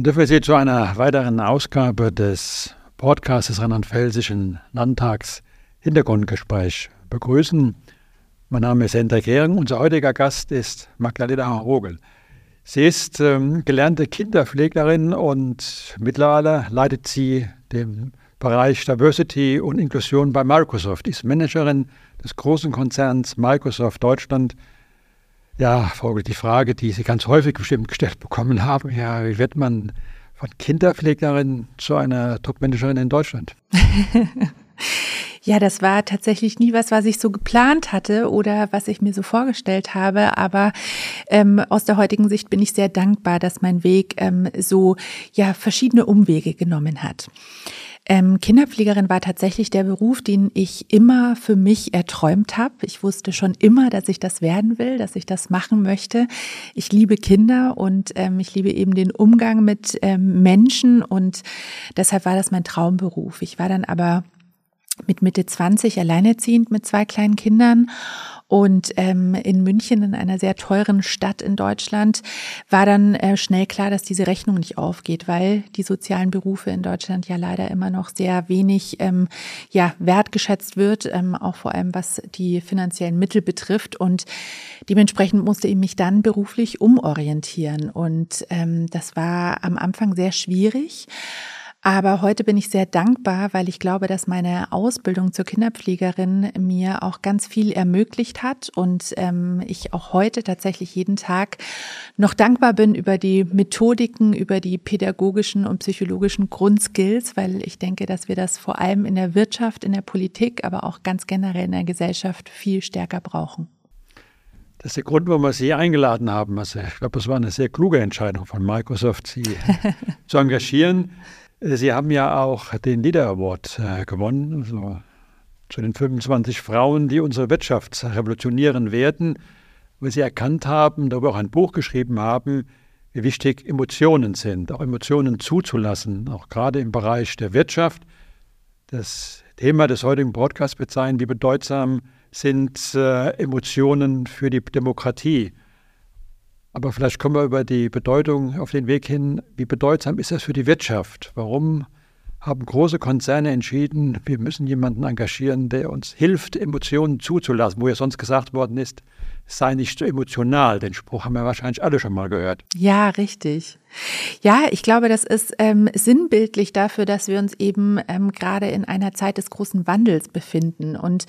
Dann dürfen wir Sie zu einer weiteren Ausgabe des Podcasts des Rheinland-Pfälzischen Landtags Hintergrundgespräch begrüßen. Mein Name ist Hendrik Hering. Unser heutiger Gast ist Magdalena Rogel. Sie ist ähm, gelernte Kinderpflegerin und mittlerweile leitet sie den Bereich Diversity und Inklusion bei Microsoft. Ist Managerin des großen Konzerns Microsoft Deutschland ja, Vogel, die Frage, die Sie ganz häufig bestimmt gestellt bekommen haben, ja, wie wird man von Kinderpflegerin zu einer Top-Managerin in Deutschland? Ja, das war tatsächlich nie was, was ich so geplant hatte oder was ich mir so vorgestellt habe. Aber ähm, aus der heutigen Sicht bin ich sehr dankbar, dass mein Weg ähm, so ja verschiedene Umwege genommen hat. Ähm, Kinderpflegerin war tatsächlich der Beruf, den ich immer für mich erträumt habe. Ich wusste schon immer, dass ich das werden will, dass ich das machen möchte. Ich liebe Kinder und ähm, ich liebe eben den Umgang mit ähm, Menschen und deshalb war das mein Traumberuf. Ich war dann aber mit Mitte 20 alleinerziehend mit zwei kleinen Kindern und ähm, in München, in einer sehr teuren Stadt in Deutschland, war dann äh, schnell klar, dass diese Rechnung nicht aufgeht, weil die sozialen Berufe in Deutschland ja leider immer noch sehr wenig ähm, ja, wertgeschätzt wird, ähm, auch vor allem was die finanziellen Mittel betrifft. Und dementsprechend musste ich mich dann beruflich umorientieren. Und ähm, das war am Anfang sehr schwierig. Aber heute bin ich sehr dankbar, weil ich glaube, dass meine Ausbildung zur Kinderpflegerin mir auch ganz viel ermöglicht hat und ähm, ich auch heute tatsächlich jeden Tag noch dankbar bin über die Methodiken, über die pädagogischen und psychologischen Grundskills, weil ich denke, dass wir das vor allem in der Wirtschaft, in der Politik, aber auch ganz generell in der Gesellschaft viel stärker brauchen. Das ist der Grund, warum wir Sie eingeladen haben. Also ich glaube, es war eine sehr kluge Entscheidung von Microsoft, Sie zu engagieren. Sie haben ja auch den Leader Award äh, gewonnen, also zu den 25 Frauen, die unsere Wirtschaft revolutionieren werden, weil Sie erkannt haben, darüber auch ein Buch geschrieben haben, wie wichtig Emotionen sind, auch Emotionen zuzulassen, auch gerade im Bereich der Wirtschaft. Das Thema des heutigen Podcasts wird sein, wie bedeutsam sind äh, Emotionen für die Demokratie. Aber vielleicht kommen wir über die Bedeutung auf den Weg hin. Wie bedeutsam ist das für die Wirtschaft? Warum haben große Konzerne entschieden, wir müssen jemanden engagieren, der uns hilft, Emotionen zuzulassen, wo ja sonst gesagt worden ist, sei nicht so emotional. Den Spruch haben wir wahrscheinlich alle schon mal gehört. Ja, richtig. Ja, ich glaube, das ist ähm, sinnbildlich dafür, dass wir uns eben ähm, gerade in einer Zeit des großen Wandels befinden und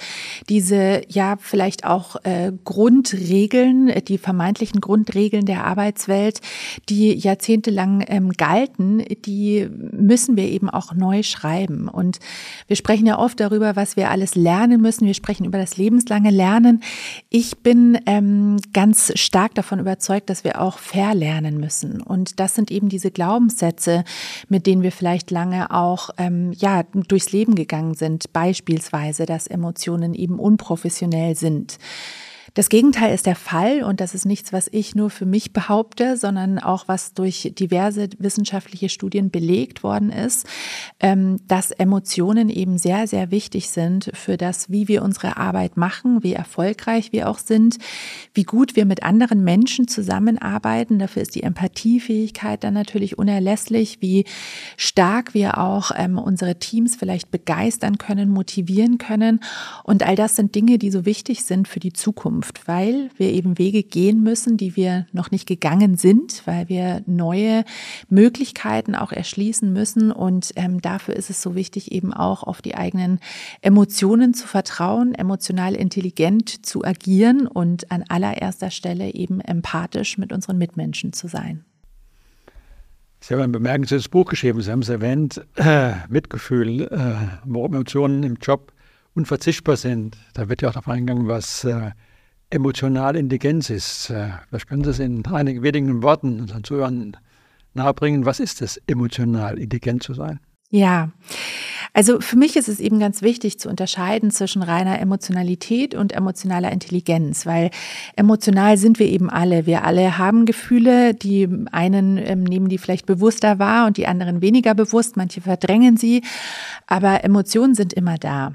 diese ja vielleicht auch äh, Grundregeln, die vermeintlichen Grundregeln der Arbeitswelt, die jahrzehntelang ähm, galten, die müssen wir eben auch neu schreiben. Und wir sprechen ja oft darüber, was wir alles lernen müssen. Wir sprechen über das lebenslange Lernen. Ich bin ähm, ganz stark davon überzeugt, dass wir auch verlernen müssen und das sind eben diese Glaubenssätze, mit denen wir vielleicht lange auch ähm, ja durchs Leben gegangen sind. Beispielsweise, dass Emotionen eben unprofessionell sind das Gegenteil ist der Fall und das ist nichts, was ich nur für mich behaupte, sondern auch was durch diverse wissenschaftliche Studien belegt worden ist, ähm, dass Emotionen eben sehr, sehr wichtig sind für das, wie wir unsere Arbeit machen, wie erfolgreich wir auch sind, wie gut wir mit anderen Menschen zusammenarbeiten. Dafür ist die Empathiefähigkeit dann natürlich unerlässlich, wie stark wir auch ähm, unsere Teams vielleicht begeistern können, motivieren können. Und all das sind Dinge, die so wichtig sind für die Zukunft. Zukunft, weil wir eben Wege gehen müssen, die wir noch nicht gegangen sind, weil wir neue Möglichkeiten auch erschließen müssen. Und ähm, dafür ist es so wichtig, eben auch auf die eigenen Emotionen zu vertrauen, emotional intelligent zu agieren und an allererster Stelle eben empathisch mit unseren Mitmenschen zu sein. Sie haben ein bemerkenswertes Buch geschrieben, Sie haben es erwähnt, äh, Mitgefühl, äh, wo Emotionen im Job unverzichtbar sind. Da wird ja auch darauf eingegangen, was äh, emotionale Intelligenz ist. Äh, vielleicht können Sie es in einigen wenigen Worten unseren Zuhörern nahebringen. Was ist es, emotional intelligent zu sein? Ja, also für mich ist es eben ganz wichtig zu unterscheiden zwischen reiner Emotionalität und emotionaler Intelligenz, weil emotional sind wir eben alle. Wir alle haben Gefühle, die einen ähm, nehmen die vielleicht bewusster wahr und die anderen weniger bewusst, manche verdrängen sie, aber Emotionen sind immer da.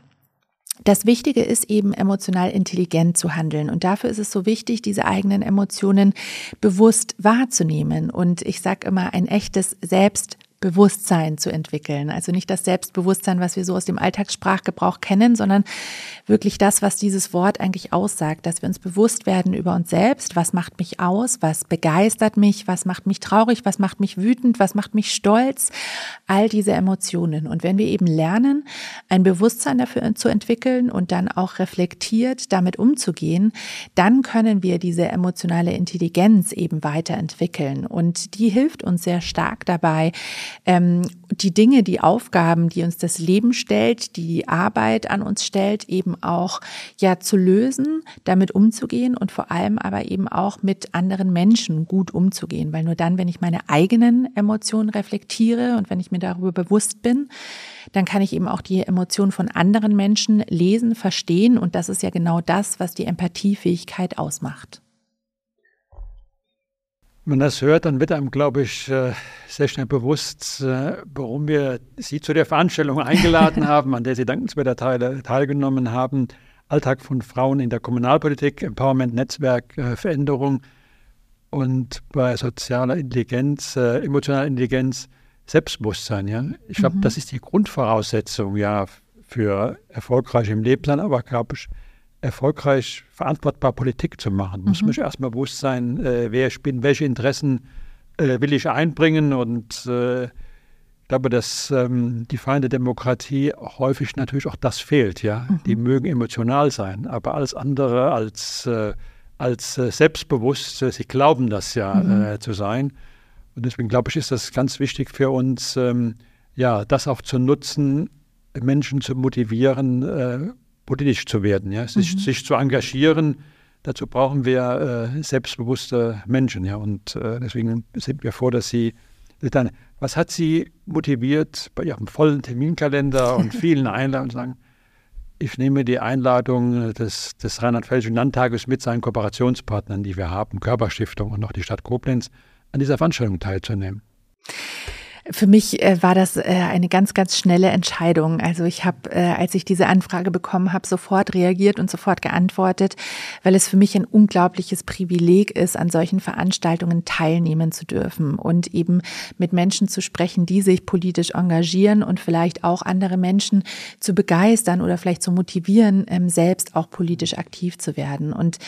Das Wichtige ist eben emotional intelligent zu handeln. Und dafür ist es so wichtig, diese eigenen Emotionen bewusst wahrzunehmen. Und ich sage immer, ein echtes Selbst Bewusstsein zu entwickeln. Also nicht das Selbstbewusstsein, was wir so aus dem Alltagssprachgebrauch kennen, sondern wirklich das, was dieses Wort eigentlich aussagt, dass wir uns bewusst werden über uns selbst, was macht mich aus, was begeistert mich, was macht mich traurig, was macht mich wütend, was macht mich stolz, all diese Emotionen. Und wenn wir eben lernen, ein Bewusstsein dafür zu entwickeln und dann auch reflektiert damit umzugehen, dann können wir diese emotionale Intelligenz eben weiterentwickeln. Und die hilft uns sehr stark dabei, ähm, die Dinge, die Aufgaben, die uns das Leben stellt, die Arbeit an uns stellt, eben auch ja zu lösen, damit umzugehen und vor allem aber eben auch mit anderen Menschen gut umzugehen, weil nur dann, wenn ich meine eigenen Emotionen reflektiere und wenn ich mir darüber bewusst bin, dann kann ich eben auch die Emotionen von anderen Menschen lesen, verstehen und das ist ja genau das, was die Empathiefähigkeit ausmacht. Wenn man das hört, dann wird einem, glaube ich, äh, sehr schnell bewusst, äh, warum wir Sie zu der Veranstaltung eingeladen haben, an der Sie dankenswerter teilgenommen haben. Alltag von Frauen in der Kommunalpolitik, Empowerment, Netzwerk, äh, Veränderung und bei sozialer Intelligenz, emotionaler Intelligenz, Selbstbewusstsein. Ja? Ich glaube, mhm. das ist die Grundvoraussetzung ja für erfolgreich im Leben aber glaube ich, erfolgreich verantwortbar Politik zu machen. Mhm. Muss man erstmal bewusst sein, äh, wer ich bin, welche Interessen äh, will ich einbringen und äh, ich glaube, dass ähm, die Feinde der Demokratie häufig natürlich auch das fehlt. Ja, mhm. die mögen emotional sein, aber alles andere als äh, als äh, selbstbewusst, äh, sie glauben das ja mhm. zu sein. Und deswegen glaube ich, ist das ganz wichtig für uns, ähm, ja, das auch zu nutzen, Menschen zu motivieren, politisch zu werden, ja, sich, mhm. sich zu engagieren. Dazu brauchen wir äh, selbstbewusste Menschen, ja, und äh, deswegen sind wir froh, dass Sie dann. Was hat Sie motiviert bei Ihrem vollen Terminkalender und vielen Einladungen zu sagen? Ich nehme die Einladung des, des Rheinland-Pfälzischen Landtages mit seinen Kooperationspartnern, die wir haben, Körperstiftung und auch die Stadt Koblenz, an dieser Veranstaltung teilzunehmen. Für mich äh, war das äh, eine ganz, ganz schnelle Entscheidung. Also ich habe, äh, als ich diese Anfrage bekommen habe, sofort reagiert und sofort geantwortet, weil es für mich ein unglaubliches Privileg ist, an solchen Veranstaltungen teilnehmen zu dürfen und eben mit Menschen zu sprechen, die sich politisch engagieren und vielleicht auch andere Menschen zu begeistern oder vielleicht zu motivieren, ähm, selbst auch politisch aktiv zu werden. Und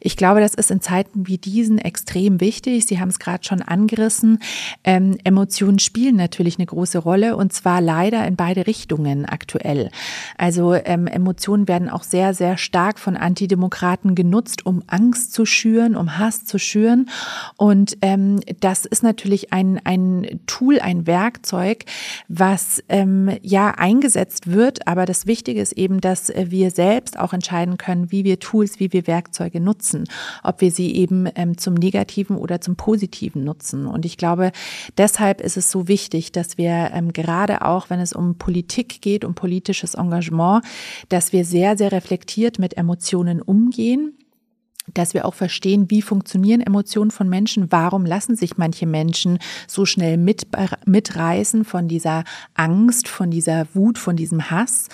ich glaube, das ist in Zeiten wie diesen extrem wichtig. Sie haben es gerade schon angerissen. Ähm, Emotionen spielen spielen natürlich eine große Rolle und zwar leider in beide Richtungen aktuell. Also ähm, Emotionen werden auch sehr, sehr stark von Antidemokraten genutzt, um Angst zu schüren, um Hass zu schüren. Und ähm, das ist natürlich ein, ein Tool, ein Werkzeug, was ähm, ja eingesetzt wird. Aber das Wichtige ist eben, dass wir selbst auch entscheiden können, wie wir Tools, wie wir Werkzeuge nutzen, ob wir sie eben ähm, zum Negativen oder zum Positiven nutzen. Und ich glaube, deshalb ist es so wichtig, wichtig, dass wir ähm, gerade auch, wenn es um Politik geht, um politisches Engagement, dass wir sehr, sehr reflektiert mit Emotionen umgehen dass wir auch verstehen, wie funktionieren Emotionen von Menschen, warum lassen sich manche Menschen so schnell mit, mitreißen von dieser Angst, von dieser Wut, von diesem Hass,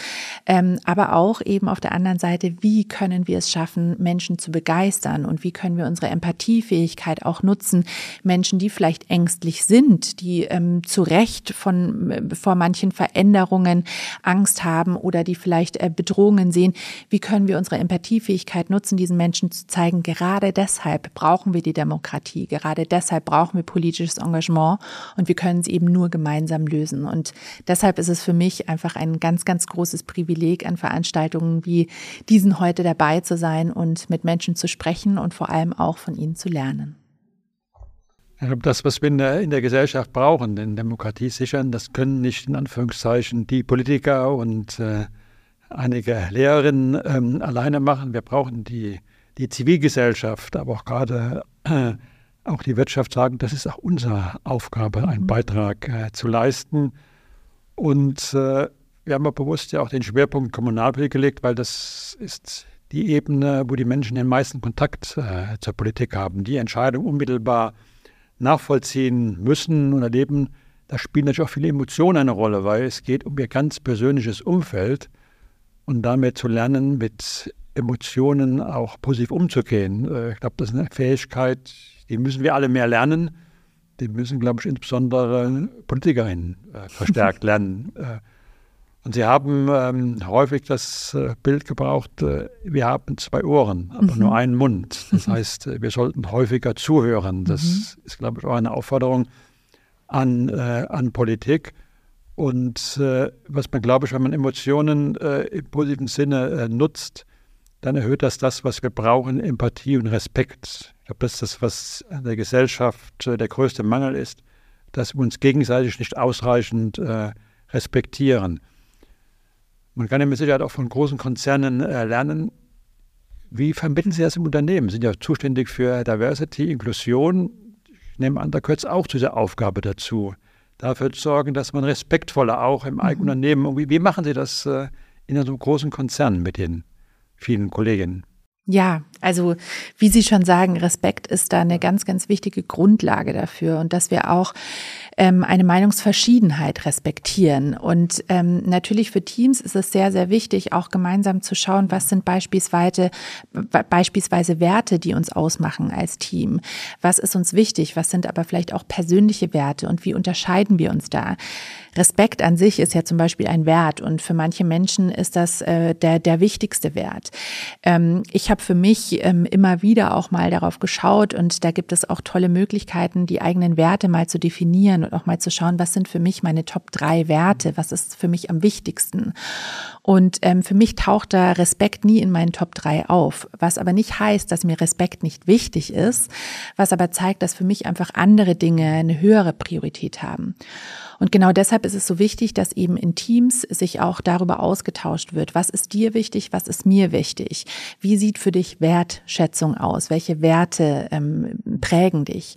ähm, aber auch eben auf der anderen Seite, wie können wir es schaffen, Menschen zu begeistern? Und wie können wir unsere Empathiefähigkeit auch nutzen, Menschen, die vielleicht ängstlich sind, die ähm, zu Recht von, äh, vor manchen Veränderungen Angst haben oder die vielleicht äh, Bedrohungen sehen, wie können wir unsere Empathiefähigkeit nutzen, diesen Menschen zu zeigen, zeigen, gerade deshalb brauchen wir die Demokratie, gerade deshalb brauchen wir politisches Engagement und wir können es eben nur gemeinsam lösen. Und deshalb ist es für mich einfach ein ganz, ganz großes Privileg, an Veranstaltungen wie diesen heute dabei zu sein und mit Menschen zu sprechen und vor allem auch von ihnen zu lernen. Das, was wir in der, in der, Gesellschaft brauchen, den Demokratie sichern, das können nicht in Anführungszeichen die Politiker und äh, einige Lehrerinnen ähm, alleine machen. Wir brauchen die die Zivilgesellschaft, aber auch gerade äh, auch die Wirtschaft sagen, das ist auch unsere Aufgabe, einen mhm. Beitrag äh, zu leisten. Und äh, wir haben auch bewusst ja auch den Schwerpunkt Kommunalpolitik gelegt, weil das ist die Ebene, wo die Menschen den meisten Kontakt äh, zur Politik haben, die Entscheidung unmittelbar nachvollziehen müssen und erleben. Da spielen natürlich auch viele Emotionen eine Rolle, weil es geht um ihr ganz persönliches Umfeld. und damit zu lernen, mit Emotionen auch positiv umzugehen. Äh, ich glaube, das ist eine Fähigkeit, die müssen wir alle mehr lernen. Die müssen, glaube ich, insbesondere Politikerinnen äh, verstärkt lernen. Äh, und sie haben ähm, häufig das Bild gebraucht, äh, wir haben zwei Ohren, aber mhm. nur einen Mund. Das heißt, äh, wir sollten häufiger zuhören. Das mhm. ist, glaube ich, auch eine Aufforderung an, äh, an Politik. Und äh, was man, glaube ich, wenn man Emotionen im positiven Sinne nutzt, dann erhöht das das, was wir brauchen, Empathie und Respekt. Ich glaube, das ist das, was in der Gesellschaft der größte Mangel ist, dass wir uns gegenseitig nicht ausreichend respektieren. Man kann ja mit Sicherheit auch von großen Konzernen äh, lernen. Wie vermitteln Sie das im Unternehmen? Sie sind ja zuständig für Diversity, Inklusion. Ich nehme an, da gehört es auch zu dieser Aufgabe dazu. Dafür zu sorgen, dass man respektvoller auch im eigenen mhm. Unternehmen, wie, wie machen Sie das äh, in einem großen Konzern mit den vielen Kolleginnen? Ja, also wie Sie schon sagen, Respekt ist da eine ganz, ganz wichtige Grundlage dafür und dass wir auch ähm, eine Meinungsverschiedenheit respektieren. Und ähm, natürlich für Teams ist es sehr, sehr wichtig, auch gemeinsam zu schauen, was sind beispielsweise, beispielsweise Werte, die uns ausmachen als Team. Was ist uns wichtig? Was sind aber vielleicht auch persönliche Werte und wie unterscheiden wir uns da? Respekt an sich ist ja zum Beispiel ein Wert und für manche Menschen ist das äh, der, der wichtigste Wert. Ähm, ich habe für mich ähm, immer wieder auch mal darauf geschaut und da gibt es auch tolle Möglichkeiten, die eigenen Werte mal zu definieren und auch mal zu schauen, was sind für mich meine Top drei Werte, was ist für mich am wichtigsten. Und ähm, für mich taucht da Respekt nie in meinen Top drei auf, was aber nicht heißt, dass mir Respekt nicht wichtig ist, was aber zeigt, dass für mich einfach andere Dinge eine höhere Priorität haben. Und genau deshalb ist es so wichtig, dass eben in Teams sich auch darüber ausgetauscht wird. Was ist dir wichtig? Was ist mir wichtig? Wie sieht für dich Wertschätzung aus? Welche Werte ähm, prägen dich?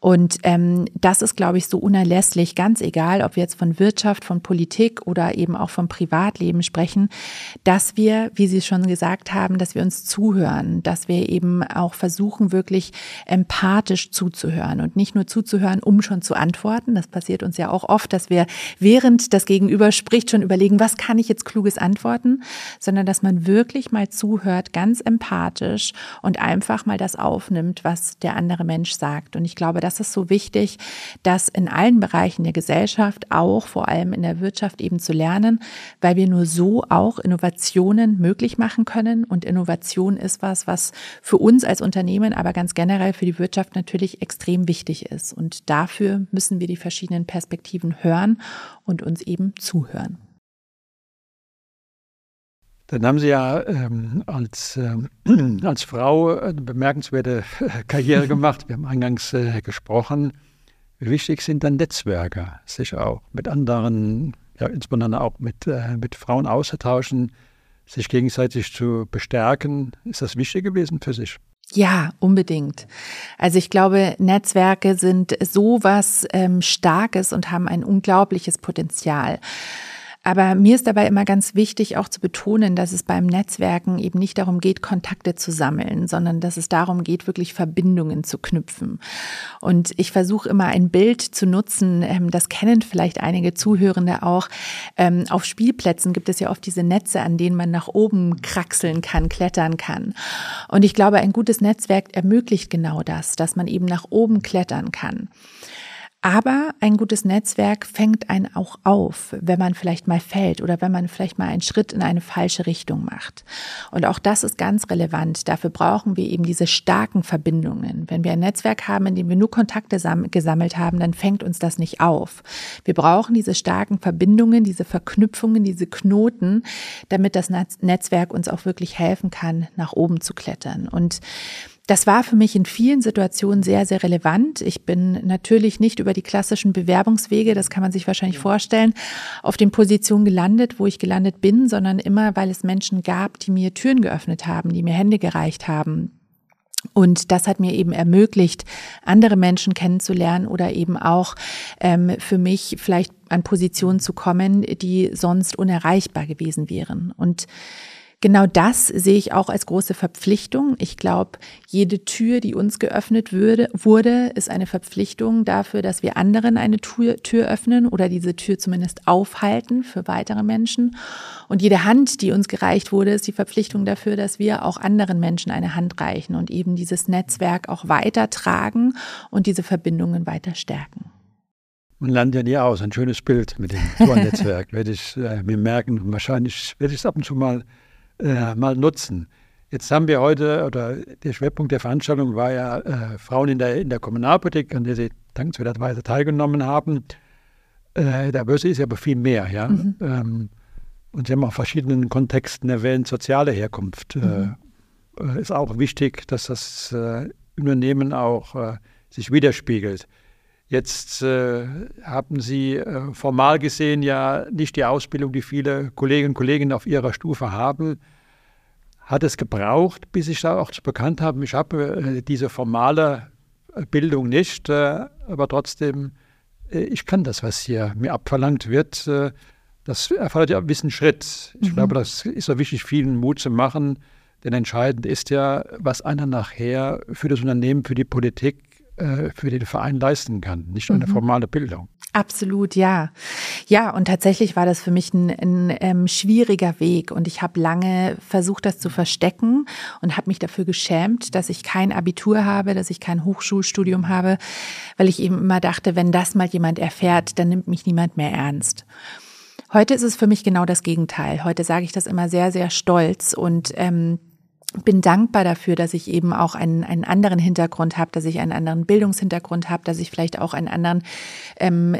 Und ähm, das ist, glaube ich, so unerlässlich, ganz egal, ob wir jetzt von Wirtschaft, von Politik oder eben auch vom Privatleben sprechen, dass wir, wie Sie schon gesagt haben, dass wir uns zuhören, dass wir eben auch versuchen, wirklich empathisch zuzuhören und nicht nur zuzuhören, um schon zu antworten. Das passiert uns ja auch oft, dass wir während das Gegenüber spricht schon überlegen, was kann ich jetzt kluges antworten, sondern dass man wirklich mal zuhört, ganz empathisch und einfach mal das aufnimmt, was der andere Mensch sagt. Und ich glaube, das ist so wichtig, das in allen Bereichen der Gesellschaft, auch vor allem in der Wirtschaft eben zu lernen, weil wir nur so auch Innovationen möglich machen können. Und Innovation ist was, was für uns als Unternehmen, aber ganz generell für die Wirtschaft natürlich extrem wichtig ist. Und dafür müssen wir die verschiedenen Perspektiven Perspektiven hören und uns eben zuhören. Dann haben Sie ja ähm, als, ähm, als Frau eine bemerkenswerte Karriere gemacht. Wir haben eingangs äh, gesprochen. Wie wichtig sind dann Netzwerke, sich auch mit anderen, ja, insbesondere auch mit, äh, mit Frauen auszutauschen, sich gegenseitig zu bestärken? Ist das wichtig gewesen für sich? Ja, unbedingt. Also ich glaube, Netzwerke sind sowas ähm, Starkes und haben ein unglaubliches Potenzial. Aber mir ist dabei immer ganz wichtig, auch zu betonen, dass es beim Netzwerken eben nicht darum geht, Kontakte zu sammeln, sondern dass es darum geht, wirklich Verbindungen zu knüpfen. Und ich versuche immer ein Bild zu nutzen, ähm, das kennen vielleicht einige Zuhörende auch. Ähm, auf Spielplätzen gibt es ja oft diese Netze, an denen man nach oben kraxeln kann, klettern kann. Und ich glaube, ein gutes Netzwerk ermöglicht genau das, dass man eben nach oben klettern kann. Aber ein gutes Netzwerk fängt einen auch auf, wenn man vielleicht mal fällt oder wenn man vielleicht mal einen Schritt in eine falsche Richtung macht. Und auch das ist ganz relevant. Dafür brauchen wir eben diese starken Verbindungen. Wenn wir ein Netzwerk haben, in dem wir nur Kontakte gesammelt haben, dann fängt uns das nicht auf. Wir brauchen diese starken Verbindungen, diese Verknüpfungen, diese Knoten, damit das Netzwerk uns auch wirklich helfen kann, nach oben zu klettern. Und das war für mich in vielen Situationen sehr, sehr relevant. Ich bin natürlich nicht über die klassischen Bewerbungswege, das kann man sich wahrscheinlich vorstellen, auf den Positionen gelandet, wo ich gelandet bin, sondern immer, weil es Menschen gab, die mir Türen geöffnet haben, die mir Hände gereicht haben, und das hat mir eben ermöglicht, andere Menschen kennenzulernen oder eben auch ähm, für mich vielleicht an Positionen zu kommen, die sonst unerreichbar gewesen wären. Und genau das sehe ich auch als große Verpflichtung. Ich glaube, jede Tür, die uns geöffnet würde, wurde, ist eine Verpflichtung dafür, dass wir anderen eine Tür, Tür öffnen oder diese Tür zumindest aufhalten für weitere Menschen. Und jede Hand, die uns gereicht wurde, ist die Verpflichtung dafür, dass wir auch anderen Menschen eine Hand reichen und eben dieses Netzwerk auch weitertragen und diese Verbindungen weiter stärken. Man lernt ja nie aus. Ein schönes Bild mit dem Tornetzwerk werde ich äh, mir merken. Wahrscheinlich werde ich es ab und zu mal, äh, mal nutzen. Jetzt haben wir heute, oder der Schwerpunkt der Veranstaltung war ja äh, Frauen in der, in der Kommunalpolitik, an der Sie dankenswerterweise teilgenommen haben. Äh, der Börse ist ja aber viel mehr, ja. Mhm. Ähm, und Sie haben auch verschiedenen Kontexten erwähnt, soziale Herkunft. Äh, mhm. Äh, ist auch wichtig, dass das äh, Unternehmen auch äh, sich widerspiegelt. Jetzt äh, haben Sie äh, formal gesehen ja nicht die Ausbildung, die viele Kolleginnen und Kollegen auf ihrer Stufe haben. Hat es gebraucht, bis ich da auch zu bekannt habe, ich habe diese formale Bildung nicht, aber trotzdem, ich kann das, was hier mir abverlangt wird. Das erfordert ja einen gewissen Schritt. Ich mhm. glaube, das ist so wichtig, vielen Mut zu machen. Denn entscheidend ist ja, was einer nachher für das Unternehmen, für die Politik, äh, für den Verein leisten kann, nicht nur eine mhm. formale Bildung. Absolut, ja. Ja, und tatsächlich war das für mich ein, ein ähm, schwieriger Weg und ich habe lange versucht, das zu verstecken und habe mich dafür geschämt, dass ich kein Abitur habe, dass ich kein Hochschulstudium habe, weil ich eben immer dachte, wenn das mal jemand erfährt, dann nimmt mich niemand mehr ernst. Heute ist es für mich genau das Gegenteil. Heute sage ich das immer sehr, sehr stolz und ähm, bin dankbar dafür, dass ich eben auch einen, einen anderen Hintergrund habe, dass ich einen anderen Bildungshintergrund habe, dass ich vielleicht auch einen anderen ähm,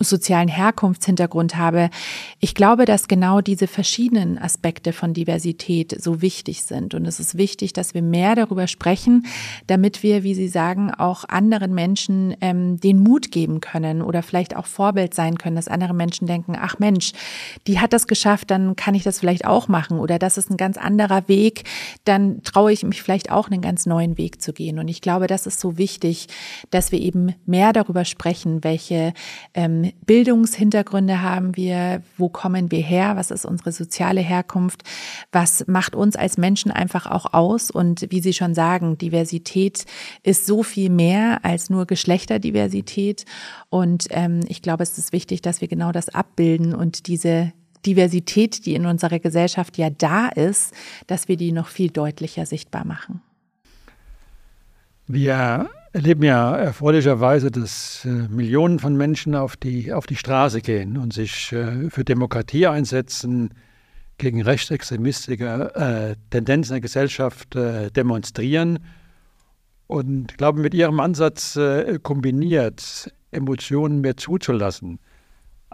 sozialen Herkunftshintergrund habe. Ich glaube, dass genau diese verschiedenen Aspekte von Diversität so wichtig sind. Und es ist wichtig, dass wir mehr darüber sprechen, damit wir, wie Sie sagen, auch anderen Menschen ähm, den Mut geben können oder vielleicht auch Vorbild sein können, dass andere Menschen denken, ach Mensch, die hat das geschafft, dann kann ich das vielleicht auch machen. Oder das ist ein ganz anderer Weg, dann traue ich mich vielleicht auch einen ganz neuen Weg zu gehen. Und ich glaube, das ist so wichtig, dass wir eben mehr darüber sprechen, welche ähm, Bildungshintergründe haben wir, wo kommen wir her, was ist unsere soziale Herkunft, was macht uns als Menschen einfach auch aus. Und wie Sie schon sagen, Diversität ist so viel mehr als nur Geschlechterdiversität. Und ähm, ich glaube, es ist wichtig, dass wir genau das abbilden und diese Diversität, die in unserer Gesellschaft ja da ist, dass wir die noch viel deutlicher sichtbar machen. Wir erleben ja erfreulicherweise, dass äh, Millionen von Menschen auf die, auf die Straße gehen und sich äh, für Demokratie einsetzen, gegen rechtsextremistische äh, Tendenzen der Gesellschaft demonstrieren. Und ich glaube, mit ihrem Ansatz kombiniert, Emotionen mehr zuzulassen,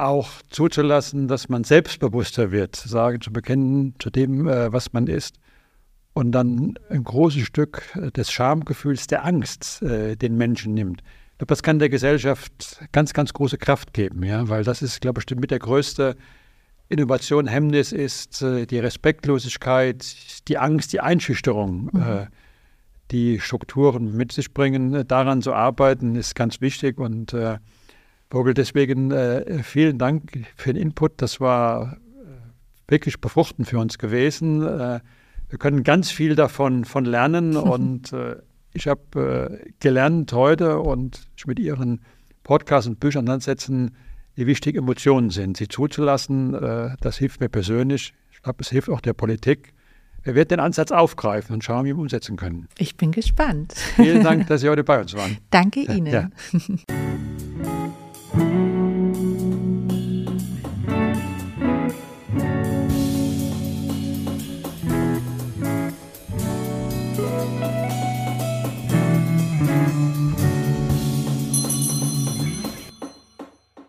auch zuzulassen, dass man selbstbewusster wird, sagen, zu bekennen zu dem, äh, was man ist. Und dann ein großes Stück des Schamgefühls, der Angst äh, den Menschen nimmt. Ich glaube, das kann der Gesellschaft ganz, ganz große Kraft geben, ja, weil das ist, glaube ich, mit der größte Innovation, Hemmnis ist äh, die Respektlosigkeit, die Angst, die Einschüchterung, mhm. die Strukturen mit sich bringen. Daran zu arbeiten, ist ganz wichtig und Vogel, deswegen äh, vielen Dank für den Input. Das war äh, wirklich befruchtend für uns gewesen. Äh, wir können ganz viel davon von lernen und äh, ich habe äh, gelernt heute und mit Ihren Podcasts und Büchern ansetzen, wie wichtig Emotionen sind. Sie zuzulassen, äh, das hilft mir persönlich. Ich glaube, es hilft auch der Politik. Wir werden den Ansatz aufgreifen und schauen, wie wir umsetzen können. Ich bin gespannt. Vielen Dank, dass Sie heute bei uns waren. Danke Ihnen. Ja. Mm-hmm.